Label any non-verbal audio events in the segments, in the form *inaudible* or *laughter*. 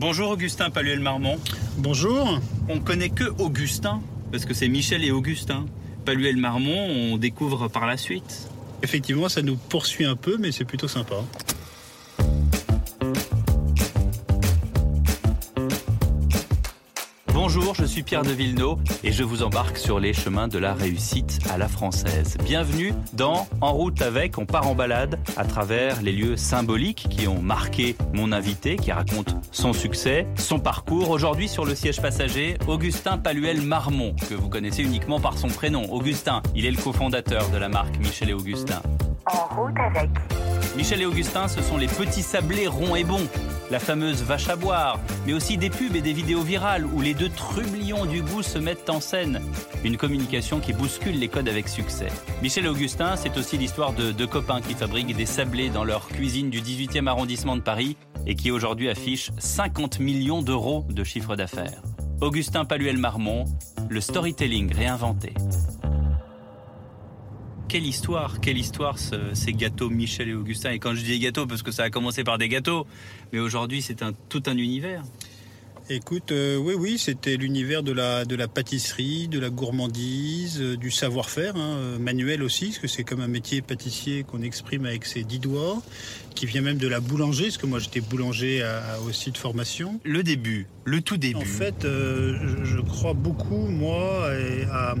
Bonjour Augustin Paluel-Marmont. Bonjour. On connaît que Augustin, parce que c'est Michel et Augustin. Paluel-Marmont, on découvre par la suite. Effectivement, ça nous poursuit un peu, mais c'est plutôt sympa. Suis Pierre de Villeneuve et je vous embarque sur les chemins de la réussite à la française. Bienvenue dans En route avec, on part en balade à travers les lieux symboliques qui ont marqué mon invité, qui raconte son succès, son parcours. Aujourd'hui sur le siège passager, Augustin Paluel Marmont, que vous connaissez uniquement par son prénom. Augustin, il est le cofondateur de la marque Michel et Augustin. En route avec. Michel et Augustin, ce sont les petits sablés ronds et bons la fameuse vache à boire, mais aussi des pubs et des vidéos virales où les deux trublions du goût se mettent en scène. Une communication qui bouscule les codes avec succès. Michel Augustin, c'est aussi l'histoire de deux copains qui fabriquent des sablés dans leur cuisine du 18e arrondissement de Paris et qui aujourd'hui affichent 50 millions d'euros de chiffre d'affaires. Augustin Paluel-Marmont, le storytelling réinventé quelle histoire, quelle histoire ces gâteaux Michel et Augustin. Et quand je dis gâteaux, parce que ça a commencé par des gâteaux, mais aujourd'hui c'est tout un univers. Écoute, euh, oui, oui, c'était l'univers de la, de la pâtisserie, de la gourmandise, euh, du savoir-faire, hein, euh, manuel aussi, parce que c'est comme un métier pâtissier qu'on exprime avec ses dix doigts, qui vient même de la boulangerie, parce que moi j'étais boulanger à, aussi de formation. Le début, le tout début. En fait, je, crois beaucoup, moi, à,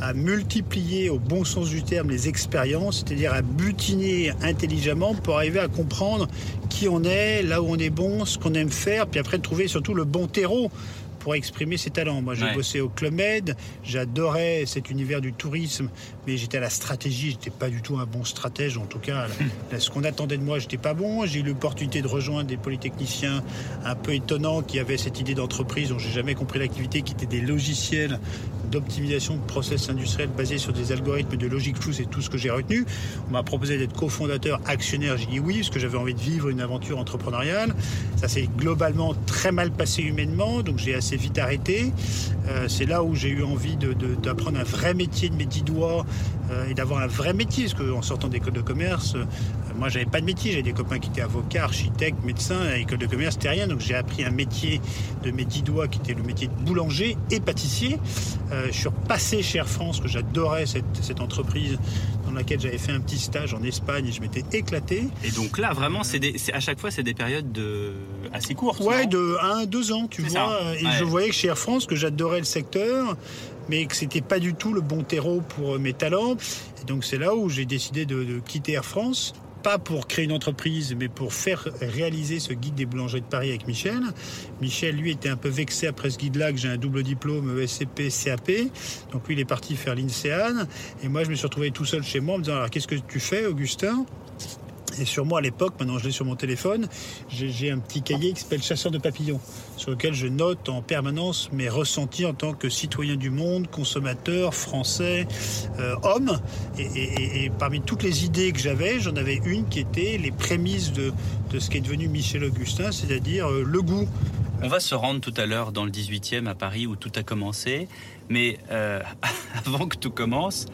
à, multiplier au bon sens du terme les expériences, c'est-à-dire à butiner intelligemment pour arriver à comprendre qui on est, là où on est bon, ce qu'on aime faire, puis après trouver surtout le bon terreau pour exprimer ses talents. Moi, j'ai bossé au Club Med, j'adorais cet univers du tourisme, mais j'étais à la stratégie, j'étais pas du tout un bon stratège. En tout cas, ce qu'on attendait de moi, j'étais pas bon. J'ai eu l'opportunité de rejoindre des polytechniciens un peu étonnants qui avaient cette idée d'entreprise dont j'ai jamais compris l'activité, qui étaient des logiciels d'optimisation de process industriels basés sur des algorithmes de logique floue, c'est tout ce que j'ai retenu. On m'a proposé d'être cofondateur, actionnaire, j'ai dit oui, parce que j'avais envie de vivre une aventure entrepreneuriale. Ça s'est globalement très mal passé humainement, donc j'ai assez vite arrêté. Euh, c'est là où j'ai eu envie d'apprendre un vrai métier de mes dix doigts euh, et d'avoir un vrai métier, parce qu'en sortant d'école de commerce, euh, moi j'avais pas de métier, j'avais des copains qui étaient avocats, architectes, médecins, à l'école de commerce c'était rien, donc j'ai appris un métier de mes dix doigts qui était le métier de boulanger et pâtissier. Euh, je suis repassé chez Air France, que j'adorais cette, entreprise dans laquelle j'avais fait un petit stage en Espagne et je m'étais éclaté. Et donc là, vraiment, c'est à chaque fois, c'est des périodes de, assez courtes. Ouais, de 1 2 ans, tu vois. Et je voyais que chez Air France, que j'adorais le secteur, mais que c'était pas du tout le bon terreau pour mes talents. Et donc c'est là où j'ai décidé de quitter Air France pas pour créer une entreprise, mais pour faire réaliser ce guide des boulangers de Paris avec Michel. Michel, lui, était un peu vexé après ce guide-là, que j'ai un double diplôme ESCP, CAP. Donc lui, il est parti faire l'INSEAD. Et moi, je me suis retrouvé tout seul chez moi en me disant, alors qu'est-ce que tu fais, Augustin? Et sur moi à l'époque, maintenant je l'ai sur mon téléphone, j'ai un petit cahier qui s'appelle Chasseur de papillons, sur lequel je note en permanence mes ressentis en tant que citoyen du monde, consommateur, français, euh, homme. Et, parmi toutes les idées que j'avais, j'en avais une qui était les prémices de, ce qui est devenu Michel Augustin, c'est-à-dire euh, le goût. On va se rendre tout à l'heure dans le 18e à Paris où tout a commencé. Mais euh, *laughs* avant que tout commence,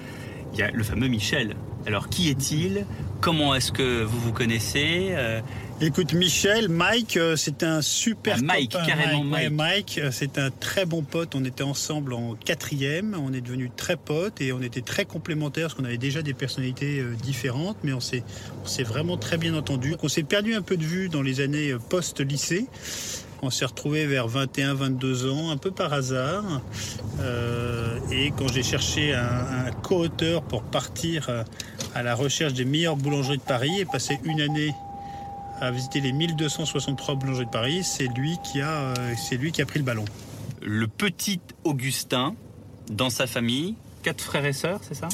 il y a le fameux Michel. Alors qui est-il? Comment est-ce que vous vous connaissez euh, Écoute, Michel, Mike, euh, c'est un super ah, Mike, carrément Mike. Mike, euh, c'est un très bon pote. On était ensemble en quatrième. On est devenus très potes et on était très complémentaires parce qu'on avait déjà des personnalités différentes, mais on s'est, on s'est vraiment très bien entendu. On s'est perdu un peu de vue dans les années post-lycée. On s'est retrouvé vers 21-22 ans, un peu par hasard. Euh, et quand j'ai cherché un, co-auteur pour partir euh, à la recherche des meilleures boulangeries de Paris et passer une année à visiter les 1263 boulangeries de Paris, c'est lui qui a, euh, c'est lui qui a pris le ballon. Le petit Augustin, dans sa famille, quatre frères et sœurs, c'est ça?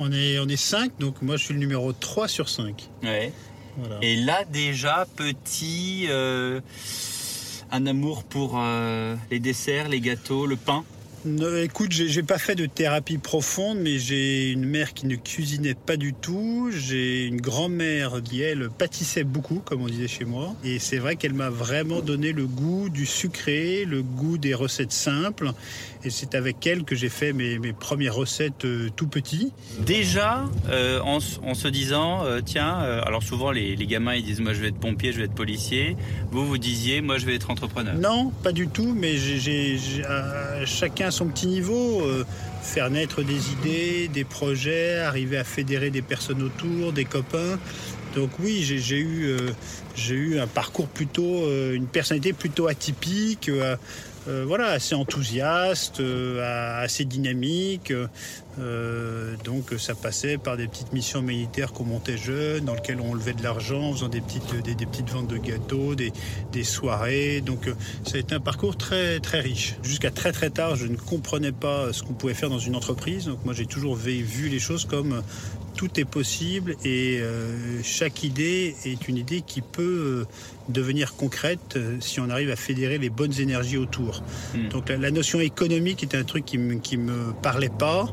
On est, on est cinq, donc moi je suis le numéro 3 sur 5. Ouais. Et là déjà, petit un amour pour euh, les desserts, les gâteaux, le pain? Écoute, j'ai pas fait de thérapie profonde, mais j'ai une mère qui ne cuisinait pas du tout. J'ai une grand-mère qui, elle, pâtissait beaucoup, comme on disait chez moi. Et c'est vrai qu'elle m'a vraiment donné le goût du sucré, le goût des recettes simples. Et c'est avec elle que j'ai fait mes, premières recettes euh, tout petit. Déjà, euh, en, se disant, euh, tiens, alors souvent les, les, gamins ils disent, moi je vais être pompier, je vais être policier. Vous, vous disiez, moi je vais être entrepreneur. Non, pas du tout, mais j'ai chacun à son petit niveau. faire naître des idées, des projets, arriver à fédérer des personnes autour, des copains. Donc oui, j'ai eu, j'ai eu un parcours plutôt, une personnalité plutôt atypique, euh, voilà, assez enthousiaste, euh, assez dynamique. Euh, donc ça passait par des petites missions militaires qu'on montait jeune, dans lesquelles on levait de l'argent en faisant des petites, des, petites ventes de gâteaux, des, soirées. Donc ça a été un parcours très, très riche. Jusqu'à très très tard, je ne comprenais pas ce qu'on pouvait faire dans une entreprise. Donc moi j'ai toujours vu les choses comme tout est possible et chaque idée est une idée qui peut devenir concrète euh, si on arrive à fédérer les bonnes énergies autour. Hmm. Donc la, notion économique était un truc qui me, me parlait pas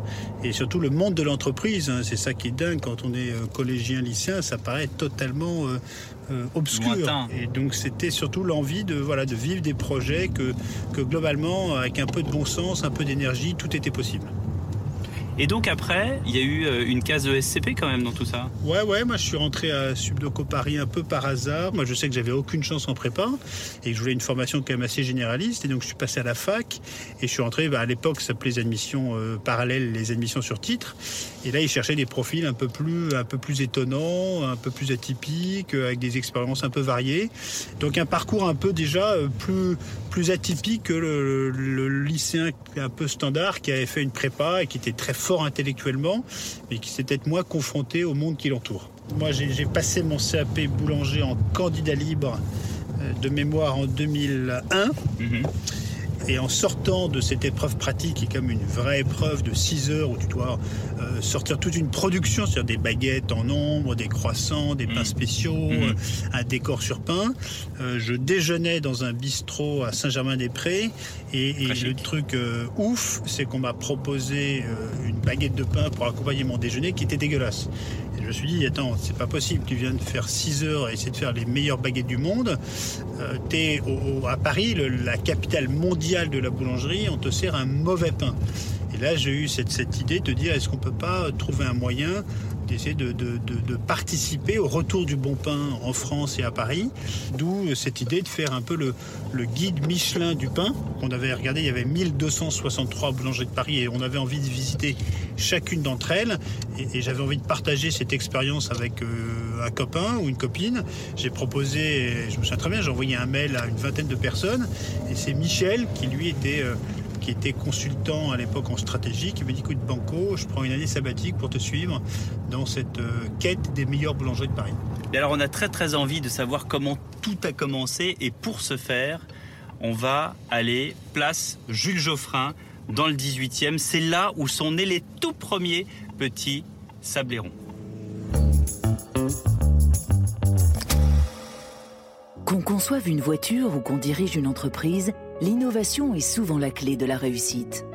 et surtout le monde de l'entreprise, hein, c'est ça qui est dingue quand on est euh, collégien, lycéen, ça paraît totalement euh, obscur. Et donc c'était surtout l'envie de, voilà, de vivre des projets que, que globalement, avec un peu de bon sens, un peu d'énergie, tout était possible. Et donc après, il y a eu euh, une case ESCP quand même dans tout ça Ouais, ouais, moi je suis rentré à Subdoco Paris un peu par hasard. Moi je sais que j'avais aucune chance en prépa et que je voulais une formation quand même assez généraliste. Et donc je suis passé à la fac et je suis rentré, bah, à l'époque ça s'appelait les admissions euh, parallèles, les admissions sur titre. Et là ils cherchaient des profils un peu plus, un peu plus étonnants, un peu plus atypiques, euh, avec des expériences un peu variées. Donc un parcours un peu déjà plus, plus atypique que le, lycéen un peu standard qui avait fait une prépa et qui était très fort intellectuellement, mais qui peut-être moins confronté au monde qui l'entoure. Moi, j'ai passé mon CAP boulanger en candidat libre euh, de mémoire en 2001. Et en sortant de cette épreuve pratique, qui est comme une vraie épreuve de 6 heures où tu dois euh, sortir toute une production, c'est-à-dire des baguettes en nombre, des croissants, des pains mmh. spéciaux, mmh. Euh, un décor sur pain, euh, je déjeunais dans un bistrot à Saint-Germain-des-Prés et, le truc ouf, c'est qu'on m'a proposé une baguette de pain pour accompagner mon déjeuner qui était dégueulasse je me suis dit, attends, c'est pas possible, tu viens de faire 6 heures et essayer de faire les meilleures baguettes du monde. Euh, tu es à Paris, la capitale mondiale de la boulangerie, on te sert un mauvais pain. Et là, j'ai eu cette, cette idée de dire, est-ce qu'on peut pas trouver un moyen d'essayer de, participer au retour du bon pain en France et à Paris. D'où cette idée de faire un peu le, guide Michelin du pain. On avait regardé, il y avait 1263 boulangeries de Paris et on avait envie de visiter chacune d'entre elles. Et, j'avais envie de partager cette expérience avec euh, un copain ou une copine. J'ai proposé, je me souviens très bien, j'ai envoyé un mail à une vingtaine de personnes. Et c'est Michel qui lui était... Euh, qui était consultant à l'époque en stratégie, qui me dit écoute Banco, je prends une année sabbatique pour te suivre dans cette euh, quête des meilleures boulangeries de Paris. Et alors on a très très envie de savoir comment tout a commencé et pour ce faire, on va aller place Jules Geoffrin dans le 18e. C'est là où sont nés les tout premiers petits sablérons. Qu'on conçoive une voiture ou qu'on dirige une entreprise, l'innovation est souvent la clé de la réussite.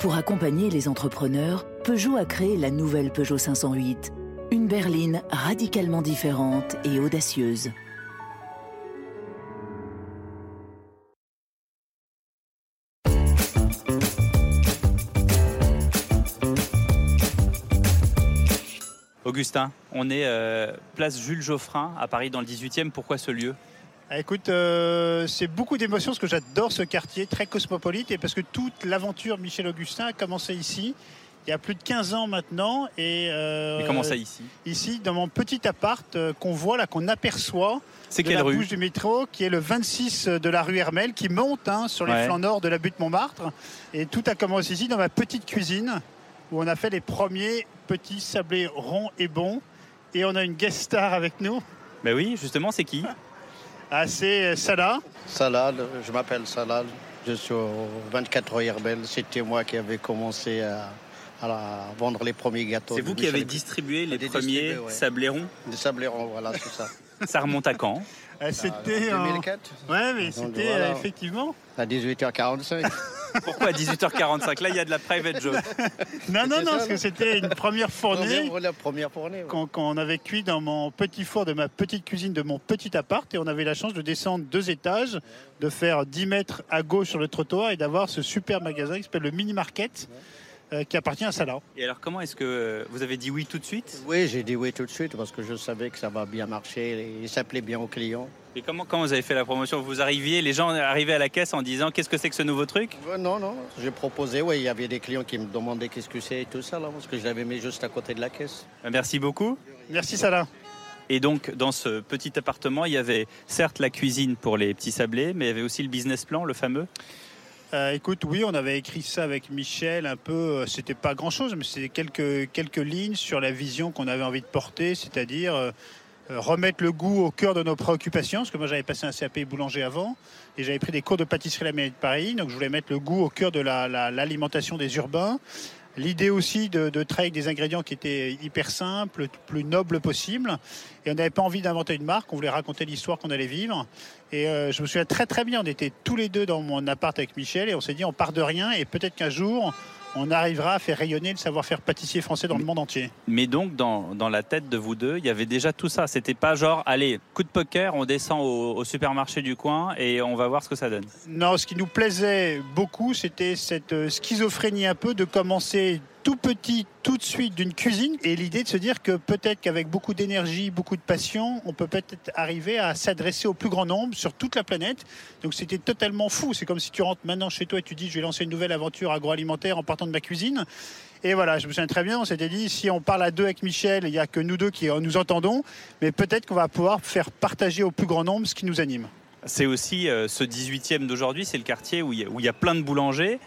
Pour accompagner les entrepreneurs, Peugeot a créé la nouvelle Peugeot 508, une berline radicalement différente et audacieuse. Augustin, on est euh, place Jules Geoffrin à Paris dans le 18e. Pourquoi ce lieu? Ah, Écoute, euh, c'est beaucoup d'émotions parce que j'adore ce quartier très cosmopolite et parce que toute l'aventure Michel Augustin a commencé ici. Il y a plus de 15 ans maintenant. Et, euh, comment ça ici Ici, dans mon petit appart qu'on voit là, qu'on aperçoit. C'est quelle la rue bouche du métro, qui est le 26 de la rue Hermel, qui monte hein, sur les flancs nord de la butte Montmartre. Et tout a commencé ici, dans ma petite cuisine, où on a fait les premiers petits sablés ronds et bons. Et on a une guest star avec nous. Ben oui, justement, c'est qui? Ah, C'est Salah. Salah, je m'appelle Salah. Je suis au 24 rue Herbel. C'était moi qui avais commencé à, vendre les premiers gâteaux. C'est vous qui avez distribué les premiers sablérons Des sablérons, voilà, c'est ça. *laughs* ça remonte à quand? Euh, C'était en 2004. Ouais, mais c'était euh, effectivement. À 18h45. Pourquoi 18h45 Là, il y a de la private joke. *laughs* Non, non, C'était non, ça, parce que c'était une première fournée Première- La première fournée. ouais. quand, quand on avait cuit dans mon petit four de ma petite cuisine de mon petit appart et on avait la chance de descendre deux étages, de faire 10 mètres à gauche sur le trottoir et d'avoir ce super magasin qui s'appelle le Mini Market qui appartient à Salah. Et alors, comment est-ce que euh, vous avez dit oui tout de suite? Oui, j'ai dit oui tout de suite parce que je savais que ça va bien marcher et il s'appelait bien aux clients. Et comment, comment vous avez fait la promotion? Vous arriviez, les gens arrivaient à la caisse en disant qu'est-ce que c'est que ce nouveau truc? Ouais, non, non, j'ai proposé, oui, il y avait des clients qui me demandaient qu'est-ce que c'est et tout ça, là, parce que je l'avais mis juste à côté de la caisse. Euh, Merci beaucoup. Merci Salah. Et donc, dans ce petit appartement, il y avait certes la cuisine pour les petits sablés, mais il y avait aussi le business plan, le fameux? Euh, écoute, oui, on avait écrit ça avec Michel un peu. euh, C'était pas grand chose, mais c'était quelques, lignes sur la vision qu'on avait envie de porter, c'est-à-dire euh, remettre le goût au cœur de nos préoccupations. Parce que moi, j'avais passé un CAP boulanger avant et j'avais pris des cours de pâtisserie à la mairie de Paris. Donc, je voulais mettre le goût au cœur de la- la- l'alimentation des urbains. L'idée aussi de, de travailler avec des ingrédients qui étaient hyper simples, le plus nobles possible. Et on n'avait pas envie d'inventer une marque, on voulait raconter l'histoire qu'on allait vivre. Et euh, je me souviens très très bien, on était tous les deux dans mon appart avec Michel et on s'est dit on part de rien et peut-être qu'un jour on arrivera à faire rayonner le savoir-faire pâtissier français dans le monde entier. Mais donc, dans, dans la tête de vous deux, il y avait déjà tout ça. C'était pas genre, allez, coup de poker, on descend au, au supermarché du coin et on va voir ce que ça donne. Non, ce qui nous plaisait beaucoup, c'était cette euh, schizophrénie un peu de commencer tout petit, tout de suite d'une cuisine, et l'idée de se dire que peut-être qu'avec beaucoup d'énergie, beaucoup de passion, on peut peut-être arriver à s'adresser au plus grand nombre sur toute la planète. Donc c'était totalement fou. C'est comme si tu rentres maintenant chez toi et tu dis je vais lancer une nouvelle aventure agroalimentaire en partant de ma cuisine. Et voilà, je me souviens très bien, on s'était dit si on parle à deux avec Michel, il n'y a que nous deux qui nous entendons, mais peut-être qu'on va pouvoir faire partager au plus grand nombre ce qui nous anime. C'est aussi euh, ce 18e d'aujourd'hui, c'est le quartier où il y, y a plein de boulangers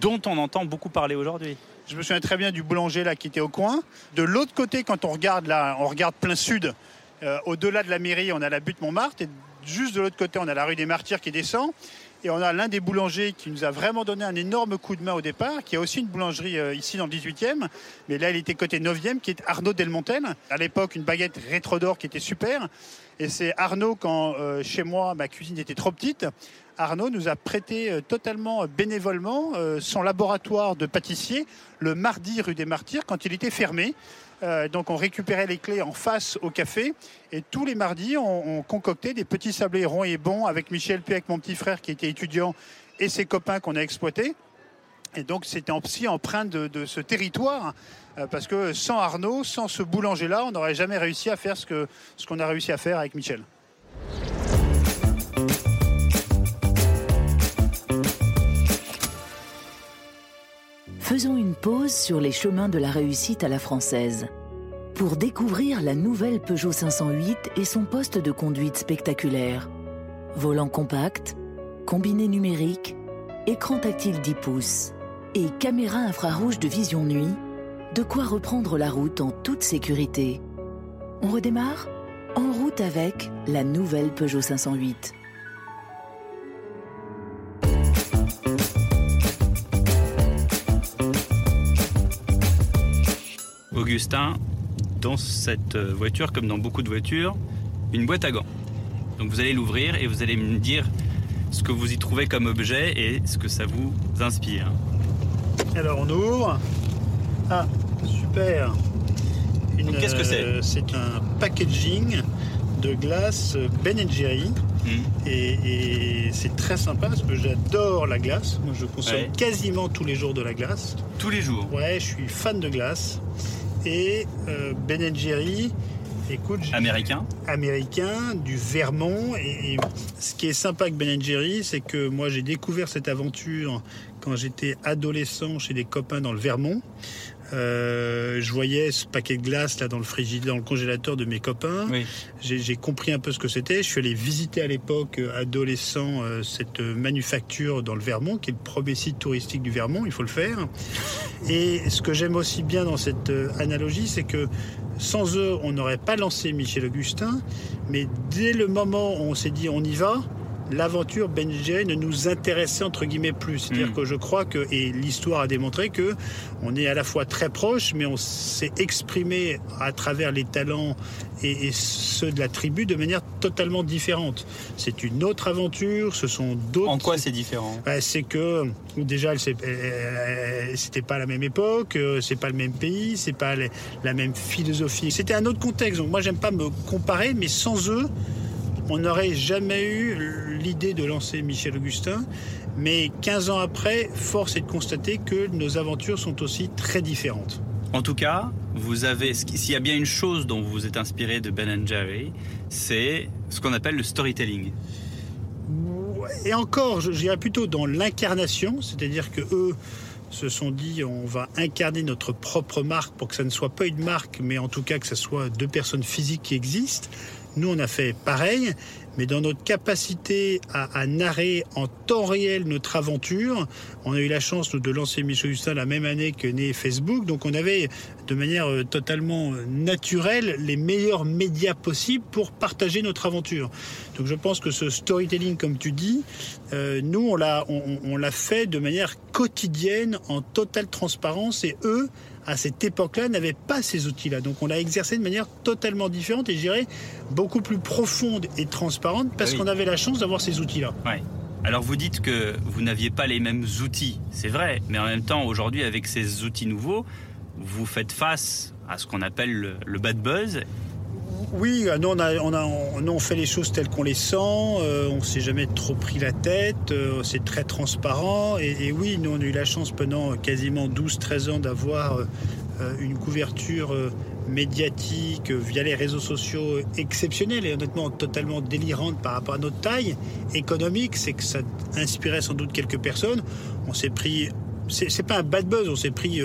dont on entend beaucoup parler aujourd'hui. Je me souviens très bien du boulanger là qui était au coin. De l'autre côté, quand on regarde on regarde plein sud. euh, Au-delà de la mairie, on a la butte Montmartre et juste de l'autre côté, on a la rue des Martyrs qui descend. Et on a l'un des boulangers qui nous a vraiment donné un énorme coup de main au départ, qui a aussi une boulangerie euh, ici dans le 18e, mais là il était côté 9e, qui est Arnaud Delmontel. À l'époque, une baguette rétro d'or qui était super. Et c'est Arnaud, quand euh, chez moi, ma cuisine était trop petite, Arnaud nous a prêté euh, totalement euh, bénévolement euh, son laboratoire de pâtissier le mardi rue des Martyrs quand il était fermé. Donc on récupérait les clés en face au café et tous les mardis on, on concoctait des petits sablés ronds et bons avec Michel puis avec mon petit frère qui était étudiant et ses copains qu'on a exploités. Et donc c'était aussi empreint de, ce territoire parce que sans Arnaud, sans ce boulanger-là, on n'aurait jamais réussi à faire ce qu'on a réussi à faire avec Michel. Faisons une pause sur les chemins de la réussite à la française pour découvrir la nouvelle Peugeot 508 et son poste de conduite spectaculaire. Volant compact, combiné numérique, écran tactile 10 pouces et caméra infrarouge de vision nuit, de quoi reprendre la route en toute sécurité. On redémarre? En route avec la nouvelle Peugeot 508. Augustin, dans cette euh, voiture, comme dans beaucoup de voitures, une boîte à gants. Donc vous allez l'ouvrir et vous allez me dire ce que vous y trouvez comme objet et ce que ça vous inspire. Alors on ouvre. Ah, super. Qu'est-ce que c'est euh, C'est un packaging de glace Ben Jerry. Hmm. Et, et c'est très sympa parce que j'adore la glace. Moi, je consomme Ouais. quasiment tous les jours de la glace. Tous les jours. Ouais, je suis fan de glace. Et euh, Ben Jerry, écoute, Américain. américain, du Vermont. Et, et ce qui est sympa avec Ben Jerry, c'est que moi j'ai découvert cette aventure quand j'étais adolescent chez des copains dans le Vermont. Euh, je voyais ce paquet de glace là dans le frigidaire, dans le congélateur de mes copains. Oui. J'ai compris un peu ce que c'était. Je suis allé visiter à l'époque, euh, adolescent, euh, cette manufacture dans le Vermont, qui est le premier site touristique du Vermont, il faut le faire. Et ce que j'aime aussi bien dans cette analogie, c'est que sans eux, on n'aurait pas lancé Michel Augustin, mais dès le moment où on s'est dit on y va, l'aventure Ben ne nous intéressait entre guillemets plus. C'est-à-dire Mm. que je crois que, et l'histoire a démontré que on est à la fois très proche, mais on s'est exprimé à travers les talents et, et ceux de la tribu de manière totalement différente. C'est une autre aventure, ce sont d'autres. En quoi c'est différent? Bah, c'est que déjà, c'était pas la même époque, euh, c'est pas le même pays, c'est pas la même philosophie. C'était un autre contexte. Donc moi, j'aime pas me comparer, mais sans eux, on n'aurait jamais eu l'idée de lancer Michel Augustin. Mais 15 ans après, force est de constater que nos aventures sont aussi très différentes. En tout cas, vous avez, s'il y a bien une chose dont vous vous êtes inspiré de Ben Jerry, c'est ce qu'on appelle le storytelling. Et encore, je je dirais plutôt dans l'incarnation, c'est-à-dire que eux se sont dit on va incarner notre propre marque pour que ça ne soit pas une marque, mais en tout cas que ce soit deux personnes physiques qui existent. Nous, on a fait pareil, mais dans notre capacité à, narrer en temps réel notre aventure, on a eu la chance de lancer Michel Augustin la même année que né Facebook, donc on avait de manière euh, totalement euh, naturelle les meilleurs médias possibles pour partager notre aventure. Donc je pense que ce storytelling, comme tu dis, euh, nous on l'a on, on- on l'a fait de manière quotidienne, en totale transparence, et eux à cette époque-là, n'avaient pas ces outils-là. Donc on l'a exercé de manière totalement différente et je dirais beaucoup plus profonde et transparente parce Oui. qu'on avait la chance d'avoir ces outils-là. Ouais. Alors vous dites que vous n'aviez pas les mêmes outils, c'est vrai, mais en même temps, aujourd'hui, avec ces outils nouveaux, vous faites face à ce qu'on appelle le, bad buzz. Oui, euh, nous on, fait les choses telles qu'on les sent, euh, on s'est jamais trop pris la tête, euh, c'est très transparent. Et, oui, nous on a eu la chance pendant quasiment 12-13 ans d'avoir euh, une couverture médiatique via les réseaux sociaux exceptionnelle et honnêtement totalement délirante par rapport à notre taille économique. C'est que ça inspirait sans doute quelques personnes. On s'est pris, c'est pas un bad buzz, on s'est pris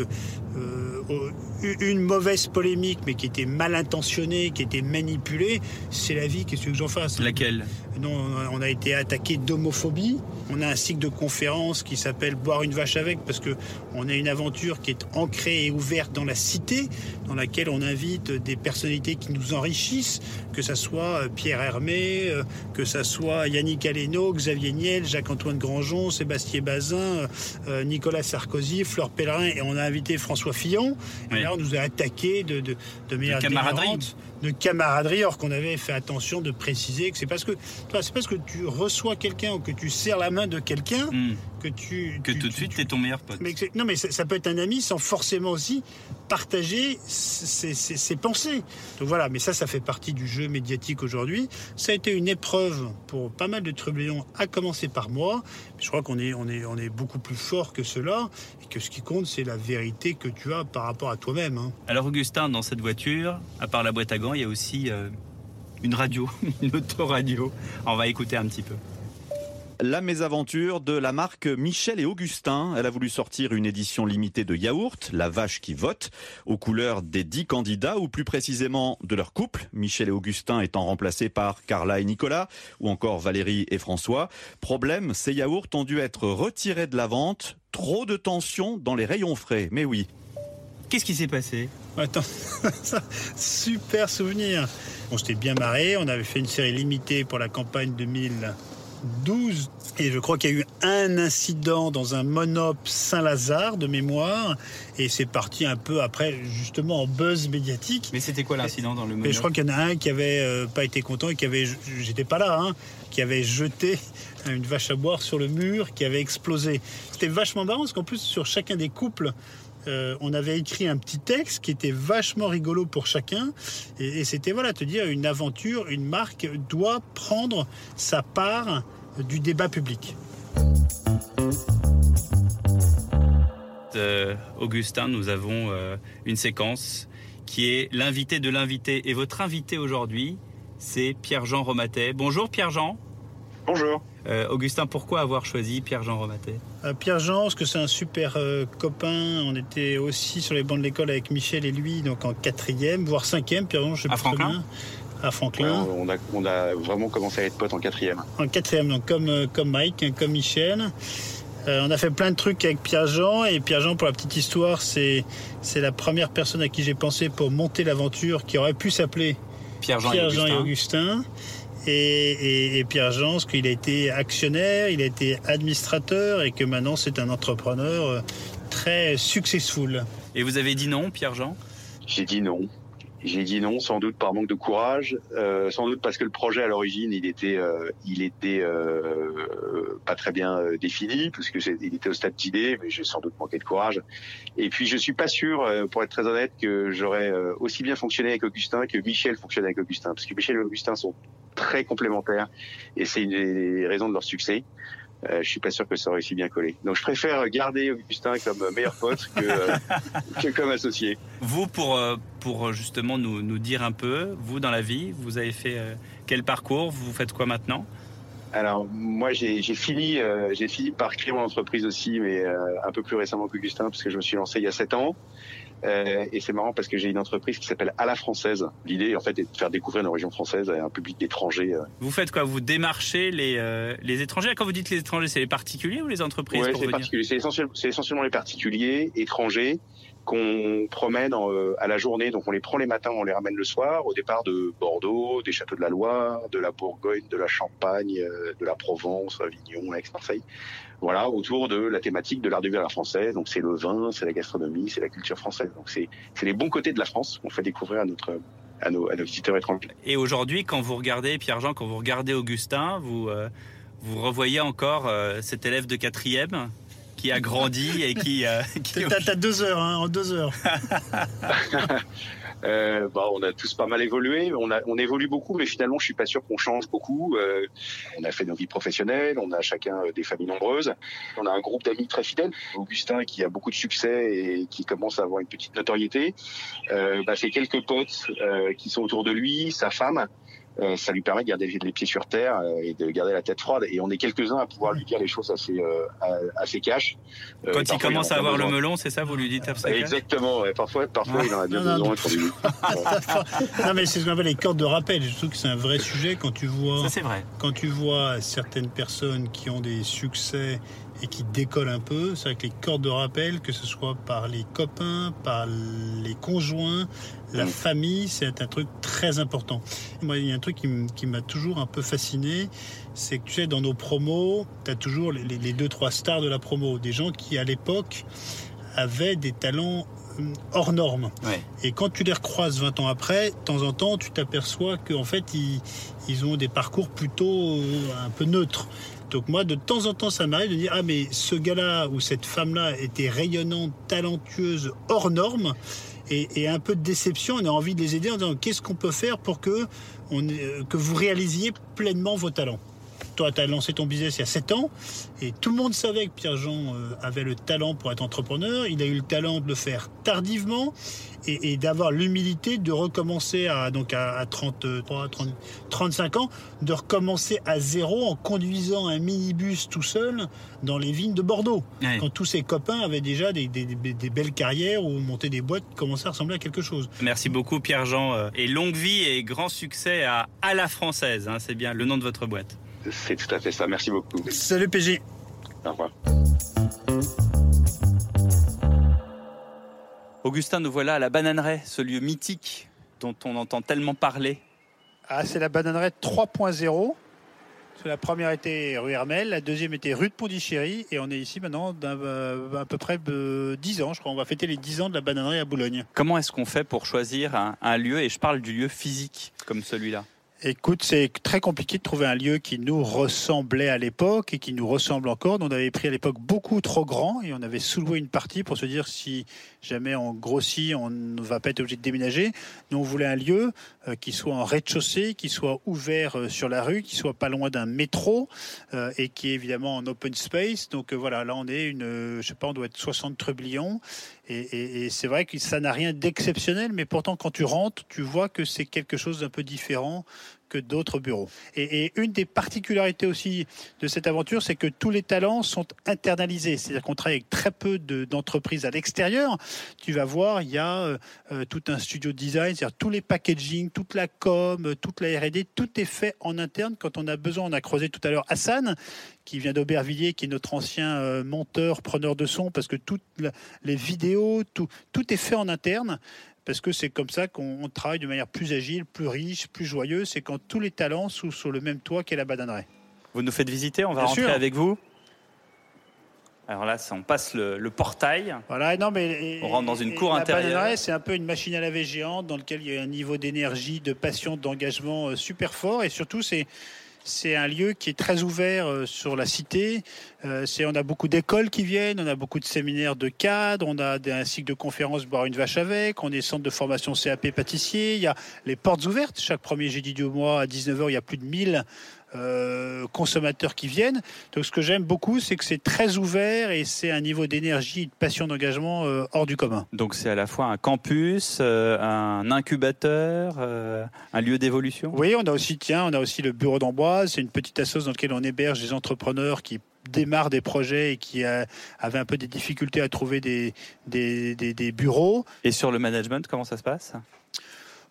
une mauvaise polémique, mais qui était mal intentionnée, qui était manipulée. C'est la vie, qu'est-ce que j'en fasse? Laquelle? On a été attaqué d'homophobie. On a un cycle de conférences qui s'appelle Boire une vache avec parce que on a une aventure qui est ancrée et ouverte dans la cité, dans laquelle on invite des personnalités qui nous enrichissent, que ça soit euh, Pierre Hermé, euh, que ça soit Yannick Aleno, Xavier Niel, Jacques-Antoine Grandjean, Sébastien Bazin, euh, Nicolas Sarkozy, Fleur Pellerin et on a invité François Fillon. Et Oui. là, on nous a attaqué de, de, de manière camaraderie. de camaraderie, alors qu'on avait fait attention de préciser que c'est parce que toi, c'est parce que tu reçois quelqu'un ou que tu serres la main de quelqu'un Hmm. que tu Que tu- tout de tu- suite, tu- t'es ton meilleur pote. mais non, mais ça, ça peut être un ami sans forcément aussi partager ses, ses- ses pensées. Donc voilà, mais ça, ça fait partie du jeu médiatique aujourd'hui. Ça a été une épreuve pour pas mal de trublions, à commencer par moi. Je crois qu'on est, on est, on est beaucoup plus fort que cela et que ce qui compte, c'est la vérité que tu as par rapport à toi-même. hein. Alors Augustin, dans cette voiture, à part la boîte à gants, il y a aussi euh, une radio, *laughs* une autoradio. On va écouter un petit peu. La mésaventure de la marque Michel et Augustin. Elle a voulu sortir une édition limitée de yaourt, la vache qui vote, aux couleurs des dix candidats, ou plus précisément de leur couple, Michel et Augustin étant remplacés par Carla et Nicolas, ou encore Valérie et François. Problème, ces yaourts ont dû être retirés de la vente. Trop de tension dans les rayons frais. Mais oui, Qu'est-ce qui s'est passé? Attends, *laughs* ça, super souvenir. On s'était bien marré, on avait fait une série limitée pour la campagne 2012 et je crois qu'il y a eu un incident dans un monop Saint-Lazare de mémoire et c'est parti un peu après justement en buzz médiatique. Mais c'était quoi l'incident dans le Mais je crois qu'il y en a un qui avait euh, pas été content et qui avait, j'étais pas là, hein, qui avait jeté *laughs* une vache à boire sur le mur, qui avait explosé. C'était vachement marrant parce qu'en plus sur chacun des couples, euh, on avait écrit un petit texte qui était vachement rigolo pour chacun. Et, c'était voilà, te dire une aventure, une marque doit prendre sa part du débat public. Euh, Augustin, nous avons euh, une séquence qui est l'invité de l'invité. Et votre invité aujourd'hui, c'est Pierre-Jean Romatet. Bonjour Pierre-Jean. Bonjour. Euh, Augustin, pourquoi avoir choisi Pierre-Jean Romatet Euh, Pierre-Jean, parce que c'est un super euh, copain. On était aussi sur les bancs de l'école avec Michel et lui, donc en quatrième, voire cinquième. Pierre-Jean, je sais À plus très Franklin bien. À Franklin. Ouais, on, a, on a vraiment commencé à être potes en quatrième. En quatrième, donc comme, euh, comme Mike, hein, comme Michel. Euh, on a fait plein de trucs avec Pierre-Jean. Et Pierre-Jean, pour la petite histoire, c'est, c'est la première personne à qui j'ai pensé pour monter l'aventure qui aurait pu s'appeler Pierre-Jean et Pierre-Jean et Augustin. Augustin. Et, Pierre-Jean, qu'il a été actionnaire, il a été administrateur et que maintenant c'est un entrepreneur euh, très successful. Et vous avez dit non, Pierre-Jean J'ai dit non. J'ai dit non, sans doute par manque de courage, euh, sans doute parce que le projet à l'origine, il était, euh, il était euh, pas très bien euh, défini, puisque il était au stade d'idée, mais j'ai sans doute manqué de courage. Et puis je suis pas sûr, euh, pour être très honnête, que j'aurais aussi bien fonctionné avec Augustin que Michel fonctionnait avec Augustin, parce que Michel et Augustin sont très complémentaires, et c'est une des raisons de leur succès. Euh, je suis pas sûr que ça aurait aussi bien collé. Donc je préfère garder Augustin comme meilleur pote que, euh, *laughs* que comme associé. Vous, pour, euh, pour justement nous, nous dire un peu, vous dans la vie, vous avez fait euh, quel parcours? Vous faites quoi maintenant? Alors moi j'ai fini j'ai fini par créer mon entreprise aussi mais un peu plus récemment qu'Augustin parce que je me suis lancé il y a sept ans euh, et c'est marrant parce que j'ai une entreprise qui s'appelle À la française. L'idée, en fait, est de faire découvrir nos régions françaises à un public d'étrangers. Euh. Vous faites quoi? Vous démarchez les, euh, les étrangers? Quand vous dites les étrangers, c'est les particuliers ou les entreprises Oui, c'est essentiellement, essentiellement les particuliers, étrangers, qu'on promène à la journée. Donc on les prend les matins, on les ramène le soir, au départ de Bordeaux, des châteaux de la Loire, de la Bourgogne, de la Champagne, de la Provence, Avignon, Aix-Marseille voilà, autour de la thématique de l'art de vivre à la française. Donc c'est le vin, c'est la gastronomie, c'est la culture française. Donc c'est les bons côtés de la France qu'on fait découvrir à notre à nos, visiteurs étrangers. Et aujourd'hui, quand vous regardez Pierre-Jean, quand vous regardez Augustin, vous euh, vous revoyez encore euh, cet élève de quatrième? Qui a grandi et qui. Euh, *laughs* qui... T'as deux heures, hein, en deux heures. *laughs* Euh, bah, on a tous pas mal évolué. On, a, on évolue beaucoup, mais finalement, je suis pas sûr qu'on change beaucoup. Euh, on a fait nos vies professionnelles, on a chacun euh, des familles nombreuses. On a un groupe d'amis très fidèles. Augustin, qui a beaucoup de succès et qui commence à avoir une petite notoriété. Euh, bah, c'est quelques potes euh, qui sont autour de lui, sa femme. Euh, ça lui permet de garder les pieds sur terre euh, et de garder la tête froide. Et on est quelques-uns à pouvoir lui dire les choses assez, euh, assez cash. Quand il commence à avoir le melon, c'est ça, vous lui dites Exactement. Parfois, parfois il en a bien besoin. *laughs* non, mais c'est ce qu'on appelle les cordes de rappel. Je trouve que c'est un vrai sujet quand tu vois. Ça, c'est vrai. Quand tu vois certaines personnes qui ont des succès et qui décolle un peu. C'est avec les cordes de rappel, que ce soit par les copains, par les conjoints, la mm. famille, c'est un truc très important. Moi, il y a un truc qui m'a toujours un peu fasciné, c'est que tu sais, dans nos promos, tu as toujours les, les deux, trois stars de la promo, des gens qui, à l'époque, avaient des talents euh, hors normes. Et quand tu les recroises 20 ans après, de temps en temps, tu t'aperçois qu'en fait, ils, ils, ont des parcours plutôt euh, un peu neutres. Donc moi, de temps en temps, ça m'arrive de dire ah mais ce gars-là ou cette femme-là était rayonnante, talentueuse, hors norme. Et, un peu de déception, on a envie de les aider en disant qu'est-ce qu'on peut faire pour que, que vous réalisiez pleinement vos talents? Toi, tu as lancé ton business il y a 7 ans et tout le monde savait que Pierre-Jean euh, avait le talent pour être entrepreneur. Il a eu le talent de le faire tardivement et, d'avoir l'humilité de recommencer à, donc à, 33, 35 ans, de recommencer à zéro en conduisant un minibus tout seul dans les vignes de Bordeaux. Quand tous ses copains avaient déjà des, belles carrières ou monté des boîtes qui commençaient à ressembler à quelque chose. Merci beaucoup Pierre-Jean euh, et longue vie et grand succès à à la française. Hein, c'est bien le nom de votre boîte. C'est tout à fait ça. Merci beaucoup. Salut PG. Au revoir. Augustin, nous voilà à la Bananeraie, ce lieu mythique dont on entend tellement parler. Ah, c'est la Bananeraie 3.0. La première était rue Hermel, la deuxième était rue de Pondichéry, et on est ici maintenant euh, à peu près 10 ans, je crois. On va fêter les 10 ans de la Bananeraie à Boulogne. Comment est-ce qu'on fait pour choisir un lieu, et je parle du lieu physique comme celui-là? Écoute, c'est très compliqué de trouver un lieu qui nous ressemblait à l'époque et qui nous ressemble encore. On avait pris à l'époque beaucoup trop grand et on avait soulevé une partie pour se dire si jamais on grossit, on ne va pas être obligé de déménager. Nous, on voulait un lieu euh, qui soit en rez-de-chaussée, qui soit ouvert euh, sur la rue, qui soit pas loin d'un métro euh, et qui est évidemment en open space. Donc voilà, là on est une, je sais pas, on doit être 60 trublions et, c'est vrai que ça n'a rien d'exceptionnel, mais pourtant quand tu rentres, tu vois que c'est quelque chose d'un peu différent que d'autres bureaux. Et, une des particularités aussi de cette aventure, c'est que tous les talents sont internalisés. C'est-à-dire qu'on travaille avec très peu d'entreprises à l'extérieur. Tu vas voir, il y a euh, euh, tout un studio de design, c'est-à-dire tous les packaging, toute la com, toute la R&D, tout est fait en interne. Quand on a besoin, on a creusé tout à l'heure Hassan, qui vient d'Aubervilliers, qui est notre ancien euh, monteur, preneur de son, parce que toutes les vidéos, tout, tout est fait en interne parce que c'est comme ça qu'on travaille de manière plus agile, plus riche, plus joyeuse. C'est quand tous les talents sont sur le même toit qu'est la bananeraie. Vous nous faites visiter, on va rentrer avec vous. Alors là, on passe le, portail. Voilà, non, mais on rentre dans une cour intérieure. C'est un peu une machine à laver géante dans laquelle il y a un niveau d'énergie, de passion, d'engagement euh, super fort. Et surtout, c'est c'est un lieu qui est très ouvert euh, sur la cité. Euh, on a beaucoup d'écoles qui viennent, on a beaucoup de séminaires de cadres, on a un cycle de conférences boire une vache avec, on est centre de formation CAP pâtissier. Il y a les portes ouvertes. Chaque premier jeudi du mois à 19h, il y a plus de 1000 euh, consommateurs qui viennent. Donc ce que j'aime beaucoup, c'est que c'est très ouvert et c'est un niveau d'énergie, de passion, d'engagement euh, hors du commun. Donc c'est à la fois un campus, euh, un incubateur, un lieu d'évolution? Oui, on a aussi tiens, on a aussi le bureau d'Amboise, c'est une petite association dans laquelle on héberge des entrepreneurs qui démarrent des projets et qui avaient un peu des difficultés à trouver des, des, des bureaux. Et sur le management, comment ça se passe?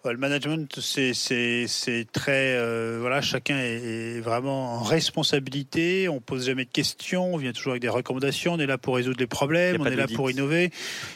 Le management, c'est très. Euh, voilà, chacun est, vraiment en responsabilité. On pose jamais de questions. On vient toujours avec des recommandations. On est là pour résoudre les problèmes. On est là pour innover.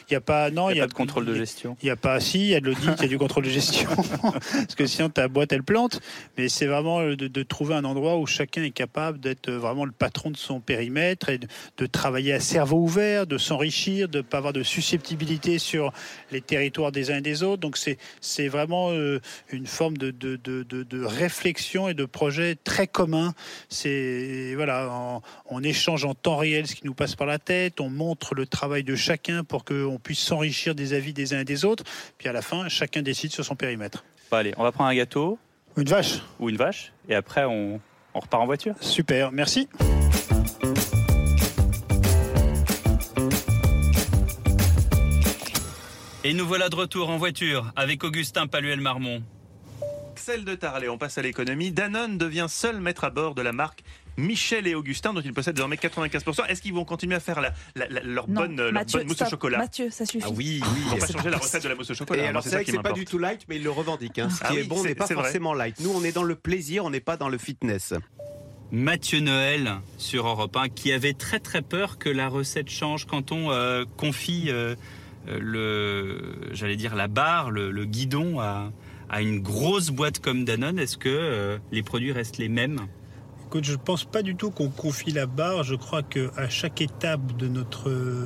Il n'y a pas. Non, il y a, pas de contrôle de gestion. Il n'y a pas. Si, il y a de l'audit, il y a du contrôle de gestion. *laughs* Parce que sinon, ta boîte, elle plante. Mais c'est vraiment de, trouver un endroit où chacun est capable d'être vraiment le patron de son périmètre et de, travailler à cerveau ouvert, de s'enrichir, de ne pas avoir de susceptibilité sur les territoires des uns et des autres. Donc, c'est vraiment euh, une forme de, de, réflexion et de projet très commun. C'est voilà, on, échange en temps réel ce qui nous passe par la tête, on montre le travail de chacun pour qu'on puisse s'enrichir des avis des uns et des autres. Puis à la fin, chacun décide sur son périmètre. allez, on va prendre un gâteau. Une vache. Ou une vache. Et après, on, on repart en voiture. Super, merci. Et nous voilà de retour en voiture avec Augustin Paluel-Marmont. Celle de Tarlet, on passe à l'économie. Danone devient seul maître à bord de la marque Michel et Augustin, dont ils possèdent désormais 95%. Est-ce qu'ils vont continuer à faire leur, bonne, mousse au chocolat Mathieu, ça suffit. Ah oui, oui. Ils vont pas changer la recette de la mousse au chocolat. Et alors, c'est vrai que c'est pas du tout light, mais ils le revendiquent. Hein. Ce ah qui est bon n'est pas forcément light. Nous, on est dans le plaisir, on n'est pas dans le fitness. Mathieu Noël sur Europe 1 qui avait très très peur que la recette change quand on euh, confie euh, le, j'allais dire la barre, le, guidon à, une grosse boîte comme Danone. Est-ce que euh, les produits restent les mêmes? Écoute, je ne pense pas du tout qu'on confie la barre. Je crois qu'à chaque étape de notre euh,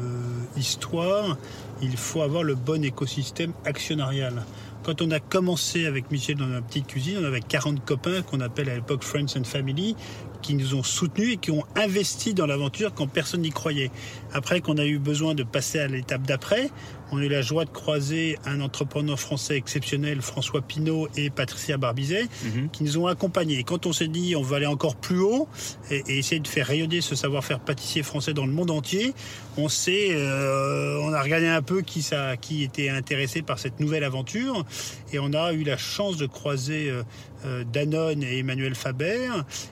histoire, il faut avoir le bon écosystème actionnarial. Quand on a commencé avec Michel dans la petite cuisine, on avait 40 copains qu'on appelle à l'époque Friends and Family, qui nous ont soutenus et qui ont investi dans l'aventure quand personne n'y croyait. Après qu'on a eu besoin de passer à l'étape d'après, on a eu la joie de croiser un entrepreneur français exceptionnel, François Pinault et Patricia Barbizet, mhm. qui nous ont accompagnés. Et quand on s'est dit on va aller encore plus haut et, essayer de faire rayonner ce savoir-faire pâtissier français dans le monde entier, on s'est, euh, on a regardé un peu qui ça, qui était intéressé par cette nouvelle aventure, et on a eu la chance de croiser euh, euh, Danone et Emmanuel Faber.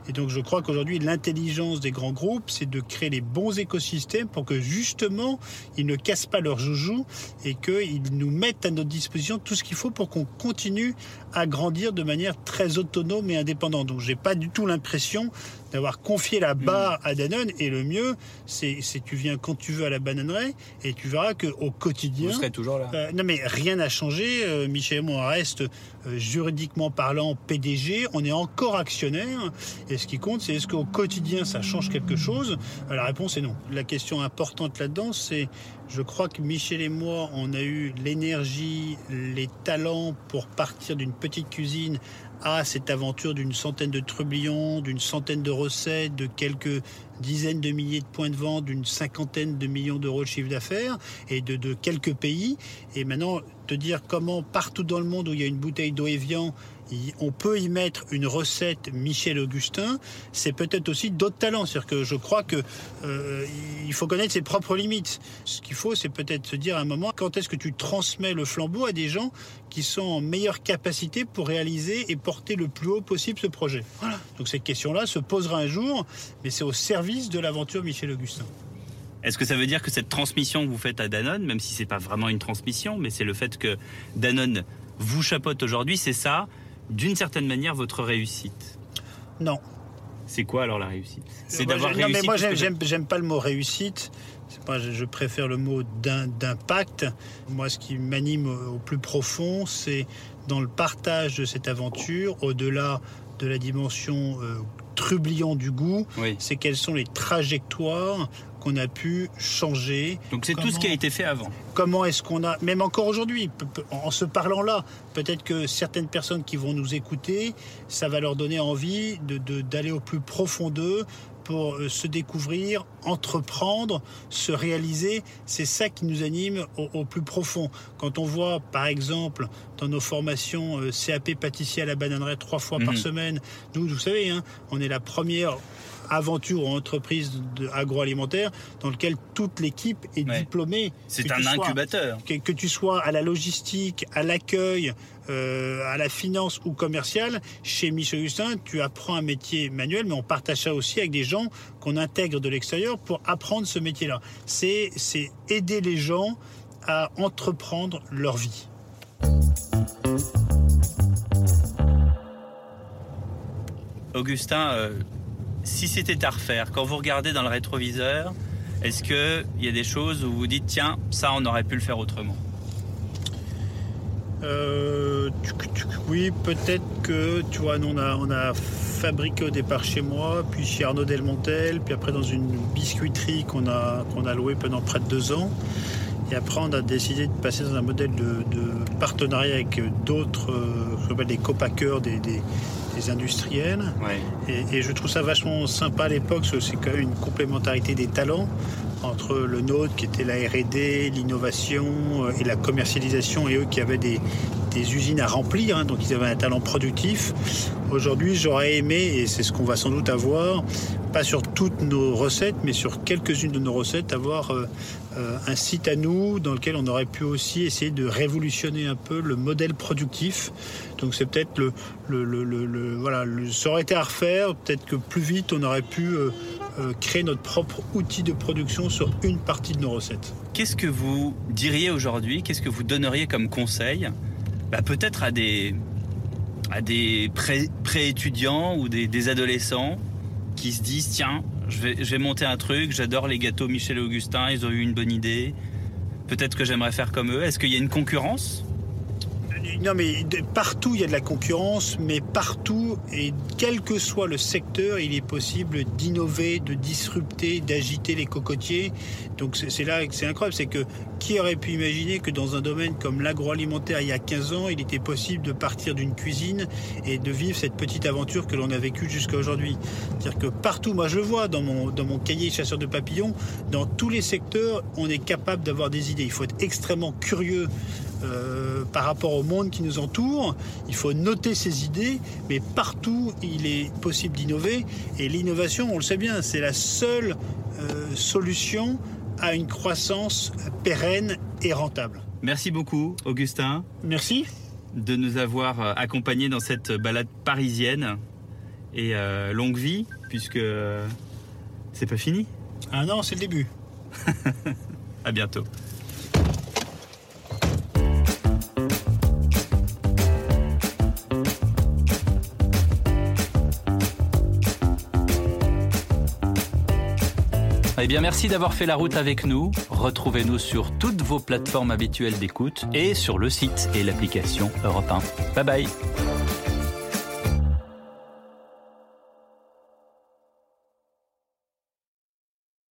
Et donc je crois qu'aujourd'hui l'intelligence des grands groupes, c'est de créer les bons écosystèmes pour que justement ils ne cassent pas leur joujou et qu'ils nous mettent à notre disposition tout ce qu'il faut pour qu'on continue à grandir de manière très autonome et indépendante. Donc j'ai pas du tout l'impression d'avoir confié la barre à Danone. Et le mieux, c'est tu viens quand tu veux à la bananerie et tu verras qu'au quotidien. Vous serez toujours là. Euh, non, mais rien n'a changé. Euh, Michel et moi, on reste euh, juridiquement parlant PDG. On est encore actionnaire. Et ce qui compte, c'est est-ce qu'au quotidien, ça change quelque chose? La réponse est non. La question importante là-dedans, c'est je crois que Michel et moi, on a eu l'énergie, les talents pour partir d'une petite cuisine à cette aventure d'une centaine de trublions, d'une centaine de recettes, de quelques dizaines de milliers de points de vente, d'une cinquantaine de millions d'euros de chiffre d'affaires et de, de, quelques pays. Et maintenant, te dire comment partout dans le monde où il y a une bouteille d'eau Evian, on peut y mettre une recette Michel Augustin, c'est peut-être aussi d'autres talents. C'est-à-dire que je crois que euh, il faut connaître ses propres limites. Ce qu'il faut, c'est peut-être se dire à un moment quand est-ce que tu transmets le flambeau à des gens qui sont en meilleure capacité pour réaliser et porter le plus haut possible ce projet? Voilà. Donc cette question-là se posera un jour, mais c'est au service de l'aventure Michel Augustin. Est-ce que ça veut dire que cette transmission que vous faites à Danone, même si c'est pas vraiment une transmission, mais c'est le fait que Danone vous chapeaute aujourd'hui, c'est ça d'une certaine manière votre réussite Non. C'est quoi alors la réussite? C'est d'avoir réussi. Non, mais moi, j'aime pas le mot réussite. Pas, je préfère le mot d'impact. Moi, ce qui m'anime au plus profond, c'est dans le partage de cette aventure, au-delà de la dimension euh, trublion du goût, c'est quelles sont les trajectoires qu'on a pu changer. Donc c'est tout ce qui a été fait avant. Comment est-ce qu'on a, même encore aujourd'hui, en se parlant là, peut-être que certaines personnes qui vont nous écouter, ça va leur donner envie d'aller au plus profond d'eux, pour euh, se découvrir, entreprendre, se réaliser. C'est ça qui nous anime au, plus profond. Quand on voit, par exemple, dans nos formations euh, CAP pâtissier à la bananeraie trois fois par mhm. semaine, nous, vous savez, hein, on est la première aventure ou entreprise agroalimentaire dans lequel toute l'équipe est diplômée. C'est un incubateur. que, tu sois à la logistique, à l'accueil, euh, à la finance ou commerciale, chez Michel Augustin, tu apprends un métier manuel, mais on partage ça aussi avec des gens qu'on intègre de l'extérieur pour apprendre ce métier-là. C'est aider les gens à entreprendre leur vie. Augustin, euh, si c'était à refaire, quand vous regardez dans le rétroviseur, est-ce qu'il y a des choses où vous dites, tiens, ça, on aurait pu le faire autrement? Euh, oui, peut-être que, tu vois, nous, on a, on a fabriqué au départ chez moi, puis chez Arnaud Delmontel, puis après dans une biscuiterie qu'on a, qu'on a louée pendant près de deux ans. Et après, on a décidé de passer dans un modèle de, partenariat avec d'autres, euh, des copackers, des, des, industriels. Et, et, je trouve ça vachement sympa à l'époque, c'est quand même une complémentarité des talents entre le nôtre qui était la R&D, l'innovation euh, et la commercialisation et eux qui avaient des, usines à remplir, hein, donc ils avaient un talent productif. Aujourd'hui, j'aurais aimé, et c'est ce qu'on va sans doute avoir, pas sur toutes nos recettes, mais sur quelques-unes de nos recettes, avoir euh, euh, un site à nous dans lequel on aurait pu aussi essayer de révolutionner un peu le modèle productif. Donc c'est peut-être le, voilà, ça aurait été à refaire. Peut-être que plus vite on aurait pu créer notre propre outil de production sur une partie de nos recettes. Qu'est-ce que vous diriez aujourd'hui? Qu'est-ce que vous donneriez comme conseil bah, Peut-être à des, à des pré-étudiants ou des, adolescents qui se disent tiens, je vais, je vais monter un truc, j'adore les gâteaux Michel et Augustin, ils ont eu une bonne idée. Peut-être que j'aimerais faire comme eux. Est-ce qu'il y a une concurrence? Non, mais partout il y a de la concurrence, mais partout et quel que soit le secteur, il est possible d'innover, de disrupter, d'agiter les cocotiers. Donc c'est là que c'est incroyable, c'est que qui aurait pu imaginer que dans un domaine comme l'agroalimentaire il y a 15 ans, il était possible de partir d'une cuisine et de vivre cette petite aventure que l'on a vécue jusqu'à aujourd'hui? C'est-à-dire que partout, moi je le vois dans mon, dans mon cahier chasseur de papillons, dans tous les secteurs, on est capable d'avoir des idées. Il faut être extrêmement curieux euh, par rapport au monde qui nous entoure. Il faut noter ses idées, mais partout il est possible d'innover. Et l'innovation, on le sait bien, c'est la seule euh, solution à une croissance pérenne et rentable. Merci beaucoup, Augustin. Merci. De nous avoir euh, accompagnés dans cette balade parisienne. Et longue vie, puisque c'est pas fini. Ah non, c'est le début. *laughs* à bientôt. Eh bien, merci d'avoir fait la route avec nous. Retrouvez-nous sur toutes vos plateformes habituelles d'écoute et sur le site et l'application Europe 1. Bye bye